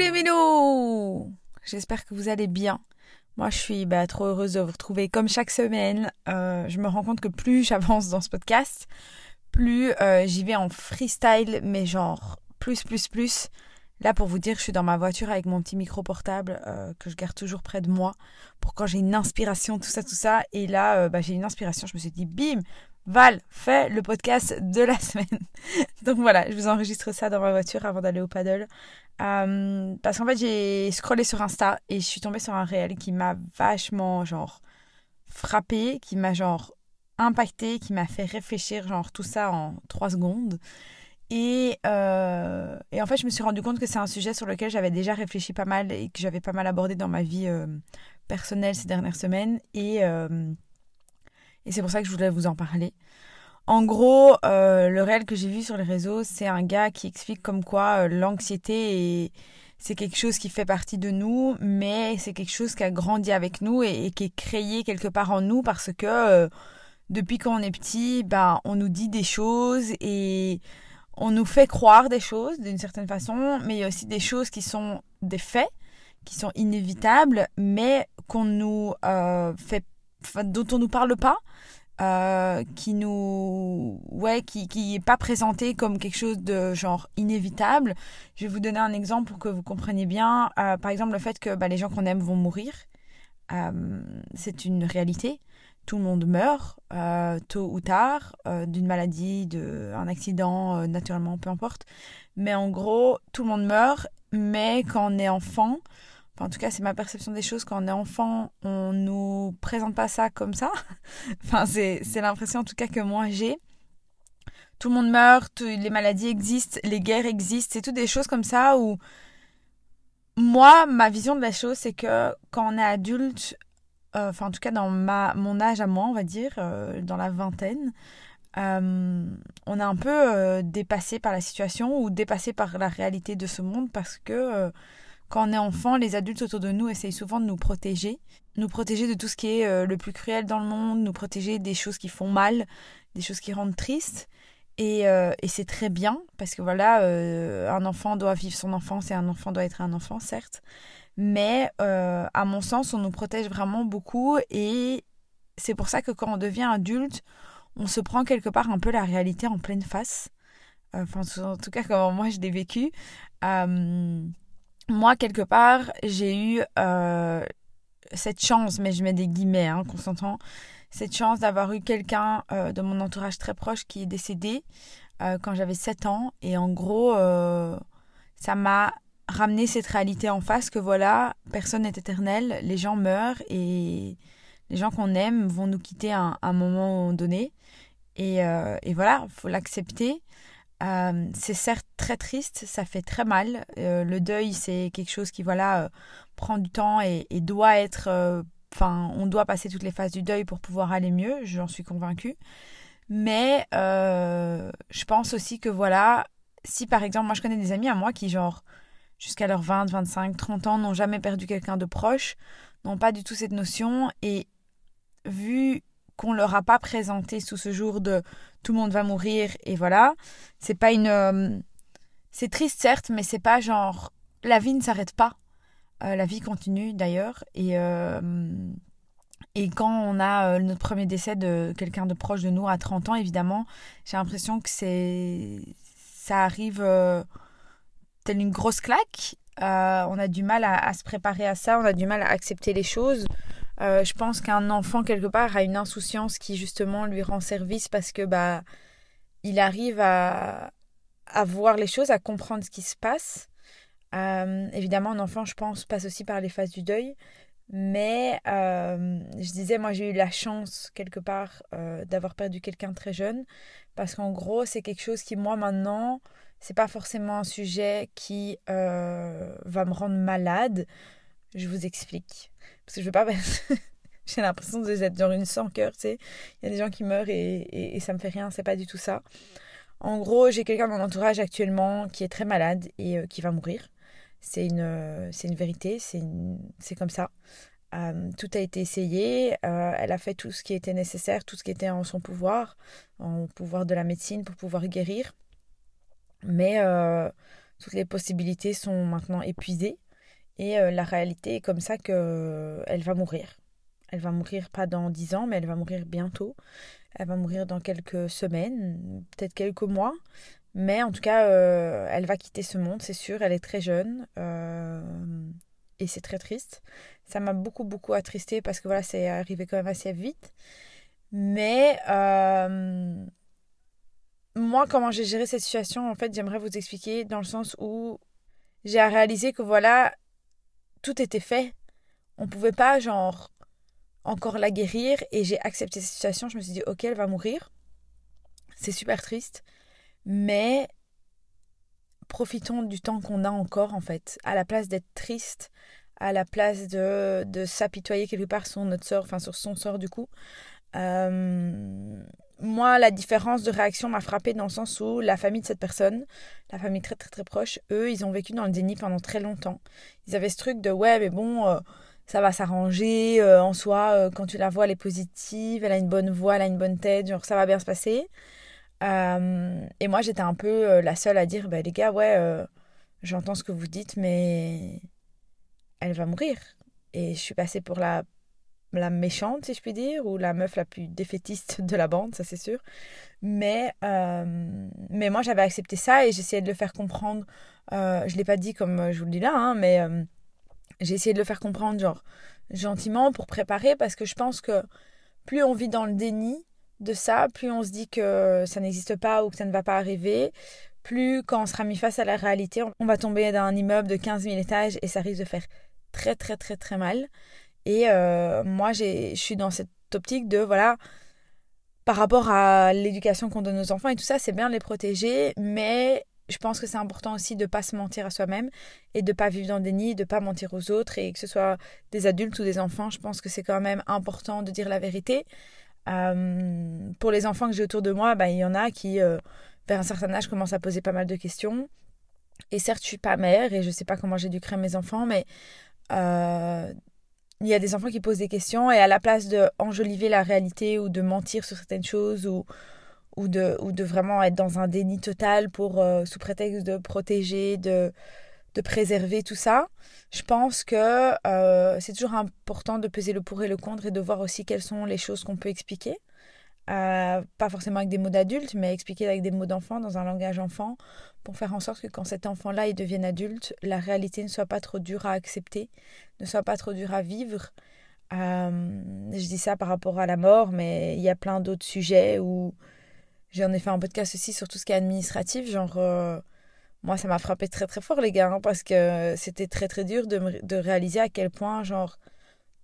les minous J'espère que vous allez bien. Moi, je suis bah, trop heureuse de vous retrouver comme chaque semaine. Euh, je me rends compte que plus j'avance dans ce podcast, plus euh, j'y vais en freestyle, mais genre plus, plus, plus. Là, pour vous dire, je suis dans ma voiture avec mon petit micro portable euh, que je garde toujours près de moi pour quand j'ai une inspiration, tout ça, tout ça. Et là, bah, j'ai une inspiration. Je me suis dit, bim, Val, fais le podcast de la semaine. Donc voilà, je vous enregistre ça dans ma voiture avant d'aller au paddle. Euh, parce qu'en fait, j'ai scrollé sur Insta et je suis tombée sur un réel qui m'a vachement, genre, frappé, qui m'a, genre, impacté, qui m'a fait réfléchir, genre, tout ça en trois secondes. Et, euh, et, en fait, je me suis rendu compte que c'est un sujet sur lequel j'avais déjà réfléchi pas mal et que j'avais pas mal abordé dans ma vie euh, personnelle ces dernières semaines. Et, et c'est pour ça que je voulais vous en parler. En gros, euh, le réel que j'ai vu sur les réseaux, c'est un gars qui explique comme quoi euh, l'anxiété c'est quelque chose qui fait partie de nous, mais c'est quelque chose qui a grandi avec nous et, qui est créé quelque part en nous parce que euh, depuis qu'on est petit, ben on nous dit des choses et on nous fait croire des choses d'une certaine façon, mais il y a aussi des choses qui sont des faits, qui sont inévitables, mais qu'on nous fait, dont on nous parle pas euh, qui nous ouais qui qui est pas présenté comme quelque chose de genre inévitable. Je vais vous donner un exemple pour que vous compreniez bien. Euh, par exemple le fait que bah, les gens qu'on aime vont mourir euh, c'est une réalité. Tout le monde meurt tôt ou tard d'une maladie d'un accident naturellement peu importe. Mais en gros tout le monde meurt mais quand on est enfant en tout cas, c'est ma perception des choses. Quand on est enfant, on nous présente pas ça comme ça. enfin, c'est l'impression en tout cas que moi j'ai. Tout le monde meurt, les maladies existent, les guerres existent. C'est tout des choses comme ça où moi, ma vision de la chose, c'est que quand on est adulte, euh, enfin en tout cas dans ma, mon âge à moi, on va dire, euh, dans la vingtaine, euh, on est un peu dépassé par la situation ou dépassé par la réalité de ce monde parce que quand on est enfant, les adultes autour de nous essayent souvent de nous protéger, nous protéger de tout ce qui est euh, le plus cruel dans le monde, nous protéger des choses qui font mal, des choses qui rendent tristes. Et, euh, c'est très bien, parce que voilà, euh, un enfant doit vivre son enfance et un enfant doit être un enfant, certes. Mais à mon sens, on nous protège vraiment beaucoup et c'est pour ça que quand on devient adulte, on se prend quelque part un peu la réalité en pleine face. Enfin, en tout cas, comme moi je l'ai vécu moi, quelque part, j'ai eu euh, cette chance, mais je mets des guillemets, hein, qu'on cette chance d'avoir eu quelqu'un euh, de mon entourage très proche qui est décédé euh, quand j'avais 7 ans. Et en gros, ça m'a ramené cette réalité en face que voilà, personne n'est éternel, les gens meurent et les gens qu'on aime vont nous quitter à un, moment donné. Et, et voilà, il faut l'accepter. Euh, c'est certes très triste, ça fait très mal. Euh, le deuil, c'est quelque chose qui, voilà, euh, prend du temps et, doit être. Enfin, on doit passer toutes les phases du deuil pour pouvoir aller mieux, j'en suis convaincue. Mais je pense aussi que, voilà, si par exemple, moi je connais des amis à moi qui, genre, jusqu'à leurs 20, 25, 30 ans, n'ont jamais perdu quelqu'un de proche, n'ont pas du tout cette notion et vu qu'on leur a pas présenté sous ce jour de tout le monde va mourir et voilà. C'est pas une. Euh, c'est triste certes, mais c'est pas genre la vie ne s'arrête pas. Euh, la vie continue d'ailleurs et euh, et quand on a notre premier décès de quelqu'un de proche de nous à 30 ans, évidemment, j'ai l'impression que c'est ça arrive telle une grosse claque. on a du mal à, se préparer à ça, on a du mal à accepter les choses. Euh, je pense qu'un enfant, quelque part, a une insouciance qui, justement, lui rend service parce que, bah, il arrive à, à voir les choses, à comprendre ce qui se passe. Euh, évidemment, un enfant, je pense, passe aussi par les phases du deuil. Mais euh, je disais, moi, j'ai eu la chance, quelque part, d'avoir perdu quelqu'un très jeune. Parce qu'en gros, c'est quelque chose qui, moi, maintenant, c'est pas forcément un sujet qui va me rendre malade. Je vous explique. Parce que je veux pas. J'ai l'impression d'être dans une sans cœur, tu sais. Il y a des gens qui meurent et, et, et ça me fait rien, c'est pas du tout ça. En gros, j'ai quelqu'un dans mon entourage actuellement qui est très malade et euh, qui va mourir. C'est une, euh, c'est une vérité, c'est, comme ça. Euh, tout a été essayé, elle a fait tout ce qui était nécessaire, tout ce qui était en son pouvoir, en pouvoir de la médecine pour pouvoir guérir. Mais toutes les possibilités sont maintenant épuisées. Et euh, la réalité est comme ça qu'elle euh, va mourir. Elle va mourir pas dans dix ans, mais elle va mourir bientôt. Elle va mourir dans quelques semaines, peut-être quelques mois. Mais en tout cas, euh, elle va quitter ce monde, c'est sûr. Elle est très jeune. et c'est très triste. Ça m'a beaucoup, beaucoup attristé parce que voilà, c'est arrivé quand même assez vite. Mais moi, comment j'ai géré cette situation, en fait, j'aimerais vous expliquer dans le sens où j'ai réalisé que voilà, tout était fait. On pouvait pas, encore la guérir. Et j'ai accepté cette situation. Je me suis dit, ok, elle va mourir. C'est super triste. Mais profitons du temps qu'on a encore, en fait. À la place d'être triste, à la place de, de s'apitoyer quelque part sur notre sort, enfin sur son sort du coup. Euh, moi, la différence de réaction m'a frappée dans le sens où la famille de cette personne, la famille très très très proche, eux, ils ont vécu dans le déni pendant très longtemps. Ils avaient ce truc de ouais, mais bon, euh, ça va s'arranger euh, en soi. Quand tu la vois, elle est positive, elle a une bonne voix, elle a une bonne tête, genre ça va bien se passer. et moi, j'étais un peu la seule à dire bah, les gars, ouais, j'entends ce que vous dites, mais elle va mourir. Et je suis passée pour la la méchante, si je puis dire, ou la meuf la plus défaitiste de la bande, ça c'est sûr. Mais, euh, mais moi j'avais accepté ça et j'essayais de le faire comprendre. Euh, je ne l'ai pas dit comme je vous le dis là, hein, mais euh, j'ai essayé de le faire comprendre, genre gentiment pour préparer, parce que je pense que plus on vit dans le déni de ça, plus on se dit que ça n'existe pas ou que ça ne va pas arriver, plus quand on sera mis face à la réalité, on va tomber dans un immeuble de 15 000 étages et ça risque de faire très très très très mal. Et euh, moi, je suis dans cette optique de, voilà, par rapport à l'éducation qu'on donne aux enfants et tout ça, c'est bien de les protéger, mais je pense que c'est important aussi de ne pas se mentir à soi-même et de ne pas vivre dans le déni, de ne pas mentir aux autres, et que ce soit des adultes ou des enfants, je pense que c'est quand même important de dire la vérité. Euh, pour les enfants que j'ai autour de moi, bah, il y en a qui, euh, vers un certain âge, commencent à poser pas mal de questions. Et certes, je suis pas mère et je sais pas comment j'éduquerai mes enfants, mais il y a des enfants qui posent des questions et à la place de enjoliver la réalité ou de mentir sur certaines choses ou, ou, de, ou de vraiment être dans un déni total pour euh, sous prétexte de protéger, de, de préserver tout ça, je pense que euh, c'est toujours important de peser le pour et le contre et de voir aussi quelles sont les choses qu'on peut expliquer. Euh, pas forcément avec des mots d'adultes, mais expliquer avec des mots d'enfant, dans un langage enfant, pour faire en sorte que quand cet enfant-là il devienne adulte, la réalité ne soit pas trop dure à accepter, ne soit pas trop dure à vivre. Euh, je dis ça par rapport à la mort, mais il y a plein d'autres sujets où j'en ai fait un podcast aussi sur tout ce qui est administratif, genre euh, moi ça m'a frappé très très fort les gars, hein, parce que c'était très très dur de, de réaliser à quel point genre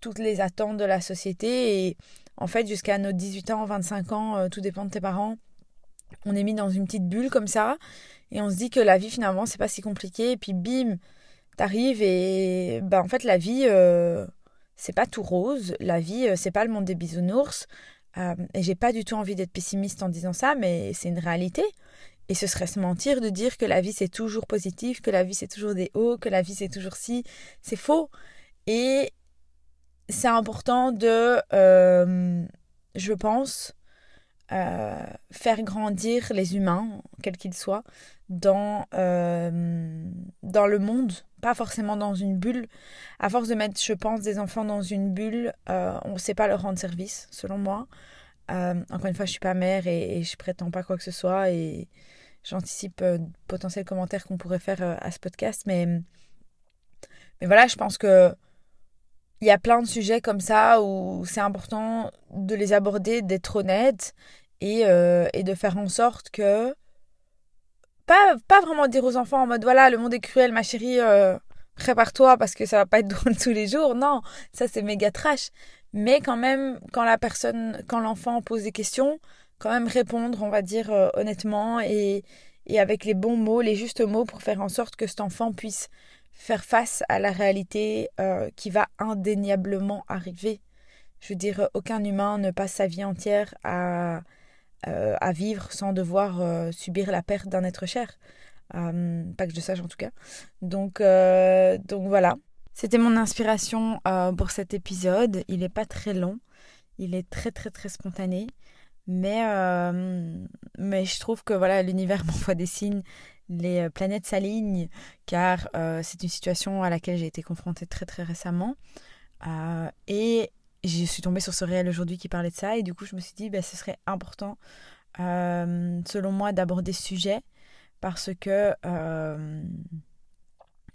toutes les attentes de la société et en fait jusqu'à nos 18 ans, 25 ans, euh, tout dépend de tes parents, on est mis dans une petite bulle comme ça et on se dit que la vie finalement c'est pas si compliqué et puis bim t'arrives et bah en fait la vie euh, c'est pas tout rose la vie euh, c'est pas le monde des bisounours euh, et j'ai pas du tout envie d'être pessimiste en disant ça mais c'est une réalité et ce serait se mentir de dire que la vie c'est toujours positif que la vie c'est toujours des hauts que la vie c'est toujours si c'est faux et c'est important de je pense euh, faire grandir les humains, quels qu'ils soient, dans, euh, dans le monde, pas forcément dans une bulle. À force de mettre, je pense, des enfants dans une bulle, euh, on ne sait pas leur rendre service, selon moi. encore une fois, je suis pas mère et, et, je prétends pas quoi que ce soit et j'anticipe potentiels commentaires qu'on pourrait faire à ce podcast, mais, mais voilà, je pense que il y a plein de sujets comme ça où c'est important de les aborder, d'être honnête et, euh, et, de faire en sorte que. Pas, pas vraiment dire aux enfants en mode voilà, le monde est cruel, ma chérie, euh, prépare-toi parce que ça va pas être drôle tous les jours. Non, ça c'est méga trash. Mais quand même, quand la personne, quand l'enfant pose des questions, quand même répondre, on va dire euh, honnêtement et, et avec les bons mots, les justes mots pour faire en sorte que cet enfant puisse faire face à la réalité euh, qui va indéniablement arriver. Je veux dire, aucun humain ne passe sa vie entière à, euh, à vivre sans devoir euh, subir la perte d'un être cher. pas que je sache en tout cas. Donc, donc voilà. C'était mon inspiration pour cet épisode. Il n'est pas très long. Il est très très très spontané. Mais, mais je trouve que voilà, l'univers m'envoie des signes les euh, planètes s'alignent, car euh, c'est une situation à laquelle j'ai été confrontée très très récemment. et je suis tombée sur ce réel aujourd'hui qui parlait de ça, et du coup je me suis dit, ben, ce serait important, selon moi, d'aborder ce sujet, parce que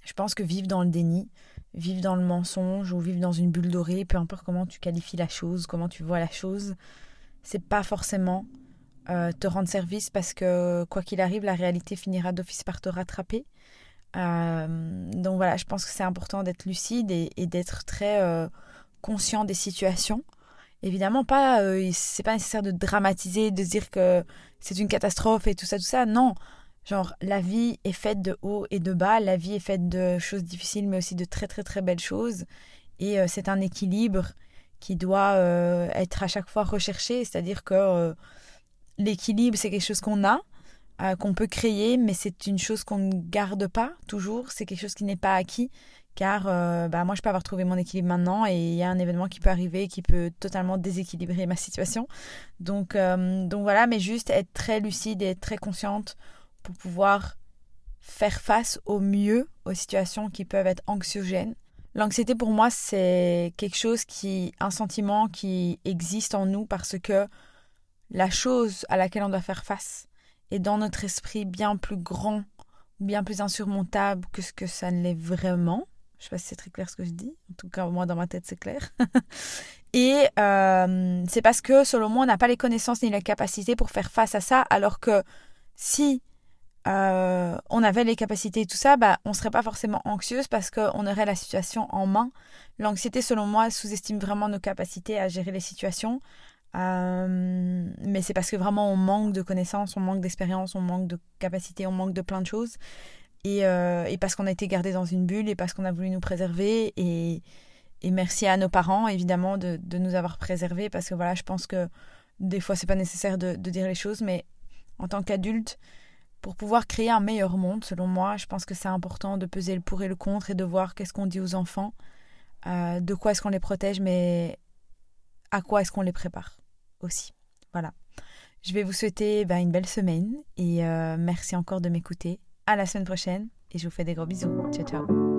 je pense que vivre dans le déni, vivre dans le mensonge ou vivre dans une bulle dorée, peu importe comment tu qualifies la chose, comment tu vois la chose, c'est pas forcément euh, te rendre service parce que quoi qu'il arrive, la réalité finira d'office par te rattraper. Euh, donc voilà, je pense que c'est important d'être lucide et, d'être très euh, conscient des situations. Évidemment, pas, c'est pas nécessaire de dramatiser, de dire que c'est une catastrophe et tout ça, tout ça. Non, genre la vie est faite de haut et de bas, la vie est faite de choses difficiles, mais aussi de très très très belles choses. Et c'est un équilibre qui doit être à chaque fois recherché, c'est-à-dire que l'équilibre, c'est quelque chose qu'on a, euh, qu'on peut créer, mais c'est une chose qu'on ne garde pas toujours. C'est quelque chose qui n'est pas acquis. Car euh, bah, moi, je peux avoir trouvé mon équilibre maintenant et il y a un événement qui peut arriver qui peut totalement déséquilibrer ma situation. Donc, euh, donc voilà, mais juste être très lucide et être très consciente pour pouvoir faire face au mieux aux situations qui peuvent être anxiogènes. L'anxiété pour moi, c'est quelque chose qui, un sentiment qui existe en nous parce que la chose à laquelle on doit faire face est dans notre esprit bien plus grand, bien plus insurmontable que ce que ça ne l'est vraiment. Je ne sais pas si c'est très clair ce que je dis. En tout cas, moi, dans ma tête, c'est clair. Et euh, c'est parce que, selon moi, on n'a pas les connaissances ni les capacités pour faire face à ça, alors que si euh, on avait les capacités et tout ça, bah, on ne serait pas forcément anxieuse parce qu'on aurait la situation en main. L'anxiété, selon moi, sous-estime vraiment nos capacités à gérer les situations, euh, mais c'est parce que vraiment on manque de connaissances, on manque d'expérience, on manque de capacité, on manque de plein de choses. Et, euh, parce qu'on a été gardé dans une bulle et parce qu'on a voulu nous préserver. Et, merci à nos parents, évidemment, de, nous avoir préservés. Parce que voilà, je pense que des fois, c'est pas nécessaire de, de, dire les choses. Mais en tant qu'adulte, pour pouvoir créer un meilleur monde, selon moi, je pense que c'est important de peser le pour et le contre et de voir qu'est-ce qu'on dit aux enfants, euh, de quoi est-ce qu'on les protège, mais à quoi est-ce qu'on les prépare aussi. Voilà. Je vais vous souhaiter bah, une belle semaine et euh, merci encore de m'écouter. À la semaine prochaine et je vous fais des gros bisous. Ciao ciao.